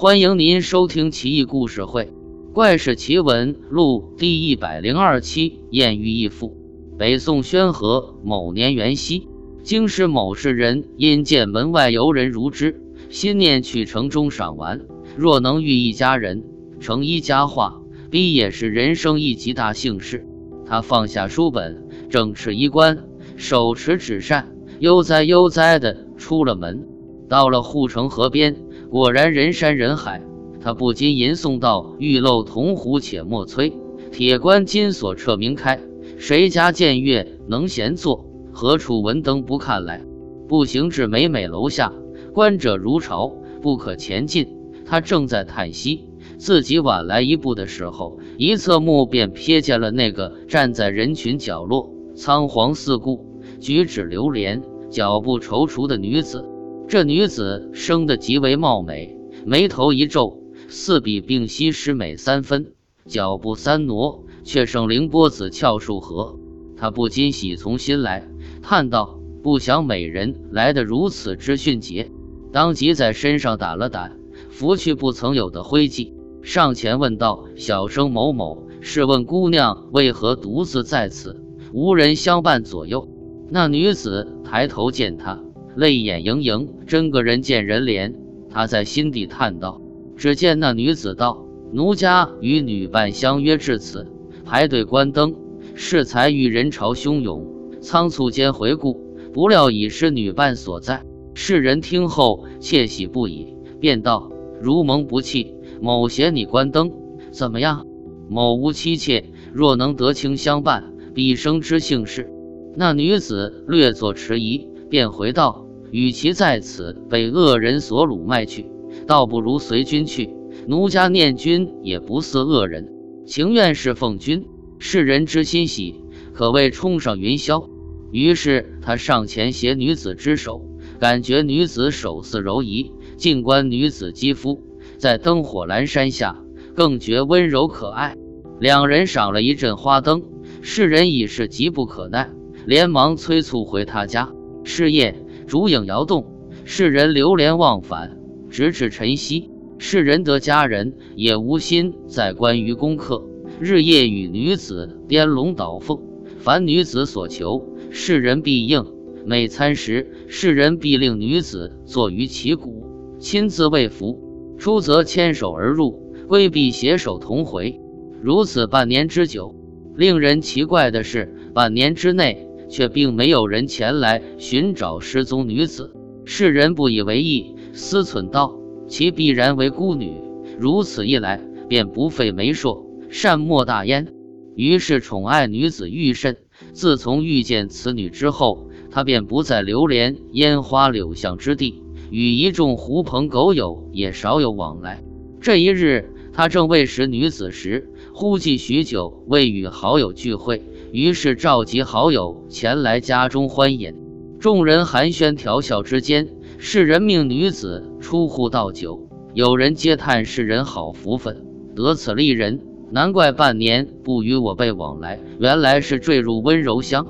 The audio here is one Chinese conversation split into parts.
欢迎您收听《奇异故事会·怪事奇闻录》第一百零二期。艳遇义父。北宋宣和某年元夕，京师某市人因见门外游人如织，心念去城中赏玩。若能遇一家人，成一家话，必也是人生一极大幸事。他放下书本，正持衣冠，手持纸扇，悠哉悠哉地出了门，到了护城河边。果然人山人海，他不禁吟诵道：“玉漏铜壶且莫催，铁关金锁彻明开。谁家见月能闲坐？何处闻灯不看来？”步行至每每楼下，观者如潮，不可前进。他正在叹息，自己晚来一步的时候，一侧目便瞥见了那个站在人群角落、仓皇四顾、举止流连、脚步踌躇的女子。这女子生得极为貌美，眉头一皱，似比并溪诗美三分，脚步三挪，却胜凌波子翘树河。他不禁喜从心来，叹道：“不想美人来得如此之迅捷。”当即在身上掸了掸，拂去不曾有的灰迹，上前问道：“小生某某，试问姑娘为何独自在此，无人相伴左右？”那女子抬头见他。泪眼盈盈，真个人见人怜。他在心底叹道：“只见那女子道：‘奴家与女伴相约至此，排队观灯，适才遇人潮汹涌，仓促间回顾，不料已是女伴所在。’世人听后窃喜不已，便道：‘如蒙不弃，某携你观灯，怎么样？’某无妻妾，若能得情相伴，毕生之幸事。”那女子略作迟疑。便回道：“与其在此被恶人所掳卖去，倒不如随君去。奴家念君也不似恶人，情愿侍奉君。世人之心喜，可谓冲上云霄。”于是他上前携女子之手，感觉女子手似柔夷，静观女子肌肤，在灯火阑珊下，更觉温柔可爱。两人赏了一阵花灯，世人已是急不可耐，连忙催促回他家。是夜，烛影摇动，世人流连忘返，直至晨曦。世人得佳人，也无心再关于功课，日夜与女子颠龙倒凤。凡女子所求，世人必应。每餐时，世人必令女子坐于其鼓，亲自喂服。出则牵手而入，归必携手同回。如此半年之久。令人奇怪的是，半年之内。却并没有人前来寻找失踪女子，世人不以为意，思忖道：其必然为孤女。如此一来，便不费媒妁，善莫大焉。于是宠爱女子愈甚。自从遇见此女之后，他便不再流连烟花柳巷之地，与一众狐朋狗友也少有往来。这一日，他正喂食女子时，忽记许久未与好友聚会。于是召集好友前来家中欢饮，众人寒暄调笑之间，世人命女子出户倒酒。有人嗟叹世人好福分，得此丽人，难怪半年不与我辈往来，原来是坠入温柔乡。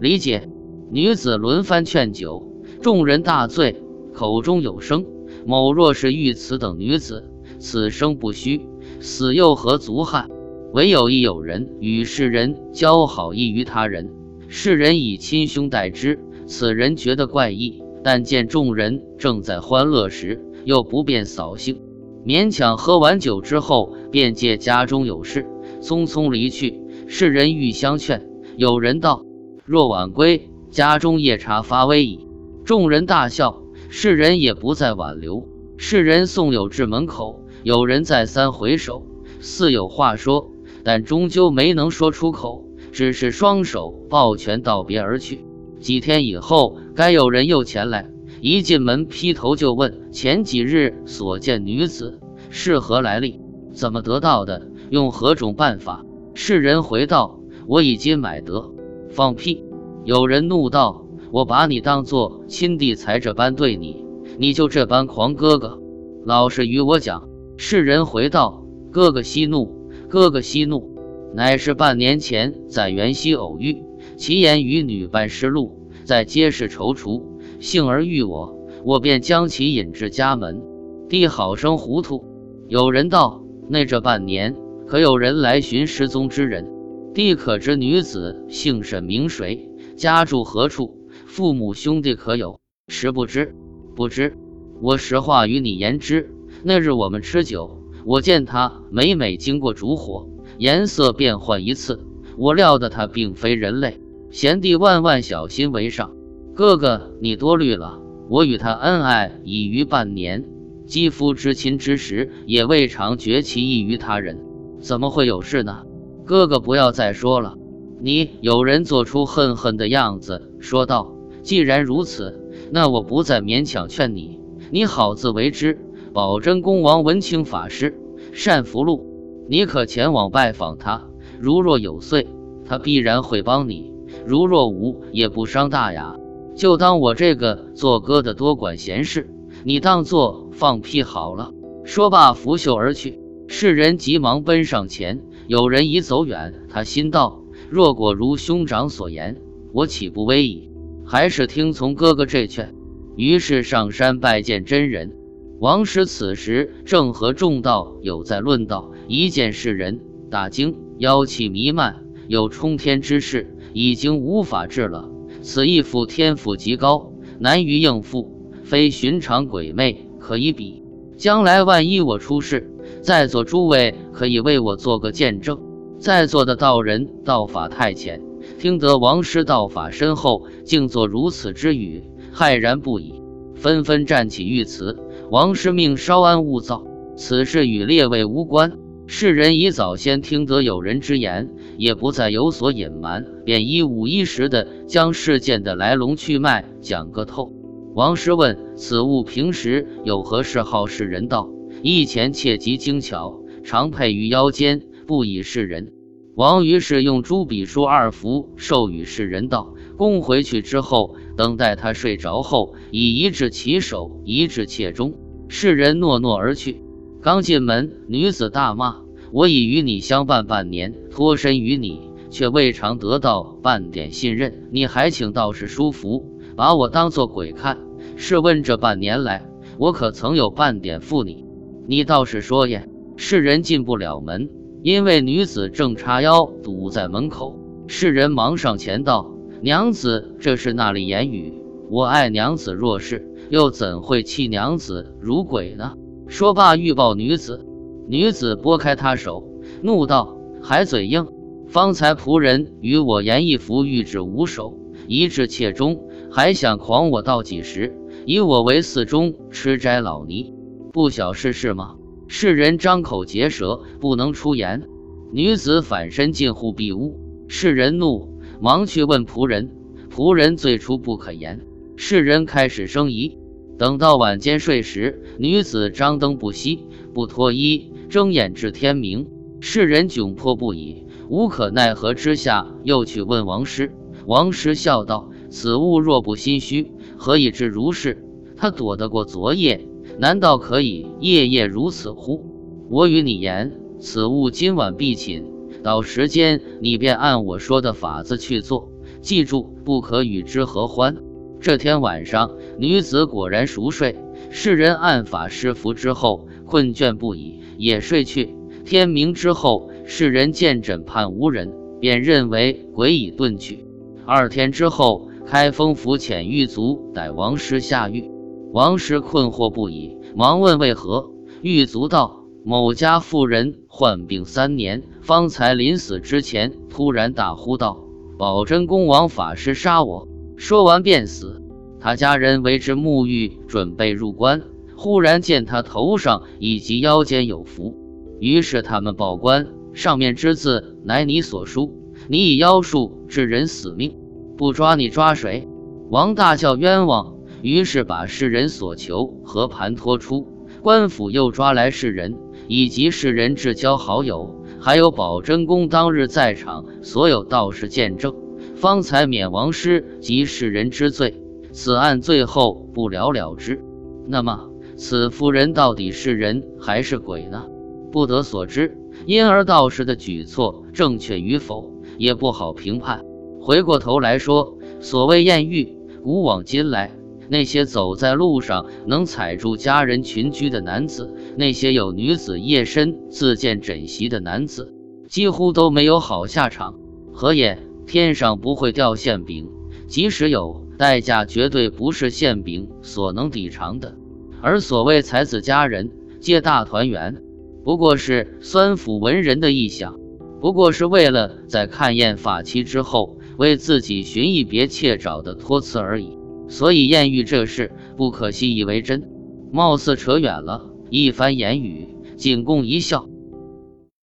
理解。女子轮番劝酒，众人大醉，口中有声：“某若是遇此等女子，此生不虚，死又何足憾？”唯有一有人与世人交好异于他人，世人以亲兄待之，此人觉得怪异。但见众人正在欢乐时，又不便扫兴，勉强喝完酒之后，便借家中有事，匆匆离去。世人欲相劝，有人道：“若晚归，家中夜叉发威矣。”众人大笑，世人也不再挽留。世人送友至门口，有人再三回首，似有话说。但终究没能说出口，只是双手抱拳道别而去。几天以后，该有人又前来，一进门劈头就问前几日所见女子是何来历，怎么得到的，用何种办法？世人回道：“我已经买得。”放屁！有人怒道：“我把你当做亲弟才这般对你，你就这般狂哥哥？老实与我讲。”世人回道：“哥哥息怒。”哥哥息怒，乃是半年前在元溪偶遇，其言与女伴失路，在街市踌躇，幸而遇我，我便将其引至家门。弟好生糊涂，有人道：“那这半年可有人来寻失踪之人？帝可知女子姓甚名谁？家住何处？父母兄弟可有？”实不知，不知。我实话与你言之。那日我们吃酒，我见他每每经过烛火，颜色变换一次。我料得他并非人类。贤弟万万小心为上。哥哥，你多虑了。我与他恩爱已逾半年，肌肤之亲之时，也未尝觉其异于他人，怎么会有事呢？哥哥不要再说了。你有人做出恨恨的样子，说道：“既然如此，那我不再勉强劝你，你好自为之。”宝真公王文清法师善福禄，你可前往拜访他。如若有罪，他必然会帮你；如若无，也不伤大雅。就当我这个做哥的多管闲事，你当做放屁好了。说罢，拂袖而去。世人急忙奔上前，有人已走远。他心道：若果如兄长所言，我岂不危矣？还是听从哥哥这劝。于是上山拜见真人。王师此时正和众道友在论道，一见是人，大惊，妖气弥漫，有冲天之势，已经无法治了。此义父天赋极高，难于应付，非寻常鬼魅可以比。将来万一我出事，在座诸位可以为我做个见证。在座的道人道法太浅，听得王师道法深厚，竟作如此之语，骇然不已，纷纷站起御辞。王师命稍安勿躁，此事与列位无关。世人已早先听得有人之言，也不再有所隐瞒，便一五一十的将事件的来龙去脉讲个透。王师问：“此物平时有何嗜好？”世人道：“一前切极精巧，常佩于腰间，不以示人。”王于是用朱笔书二幅授予世人道：“供回去之后。”等待他睡着后，以一掷其手，一掷妾中。世人诺诺而去。刚进门，女子大骂：“我已与你相伴半年，脱身于你，却未尝得到半点信任。你还请道士书符，把我当做鬼看。试问这半年来，我可曾有半点负你？你倒是说呀！”世人进不了门，因为女子正叉腰堵在门口。世人忙上前道。娘子，这是那里言语？我爱娘子若是，又怎会弃娘子如鬼呢？说罢欲抱女子，女子拨开他手，怒道：“还嘴硬！方才仆人与我言一幅玉指无手，一掷妾中，还想狂我到几时？以我为寺中吃斋老尼，不晓是事吗？”世人张口结舌，不能出言。女子反身进户闭屋，世人怒。忙去问仆人，仆人最初不可言。世人开始生疑。等到晚间睡时，女子张灯不熄，不脱衣，睁眼至天明。世人窘迫不已，无可奈何之下，又去问王师。王师笑道：“此物若不心虚，何以至如是？他躲得过昨夜，难道可以夜夜如此乎？我与你言，此物今晚必寝。”到时间，你便按我说的法子去做，记住，不可与之合欢。这天晚上，女子果然熟睡。世人按法施符之后，困倦不已，也睡去。天明之后，世人见枕畔无人，便认为鬼已遁去。二天之后，开封府遣狱卒逮王师下狱。王师困惑不已，忙问为何。狱卒道。某家妇人患病三年，方才临死之前，突然大呼道：“宝真公王法师杀我！”说完便死。他家人为之沐浴，准备入关。忽然见他头上以及腰间有符，于是他们报官，上面之字乃你所书。你以妖术致人死命，不抓你抓谁？王大叫冤枉。于是把世人所求和盘托出。官府又抓来世人。以及世人至交好友，还有保真公当日在场所有道士见证，方才免王师及世人之罪。此案最后不了了之。那么，此妇人到底是人还是鬼呢？不得所知。因而道士的举措正确与否，也不好评判。回过头来说，所谓艳遇，古往今来，那些走在路上能踩住家人群居的男子。那些有女子夜深自荐枕席的男子，几乎都没有好下场。何也？天上不会掉馅饼，即使有，代价绝对不是馅饼所能抵偿的。而所谓才子佳人皆大团圆，不过是酸腐文人的臆想，不过是为了在看厌法妻之后，为自己寻一别妾找的托词而已。所以艳遇这事不可信以为真，貌似扯远了。一番言语，仅供一笑。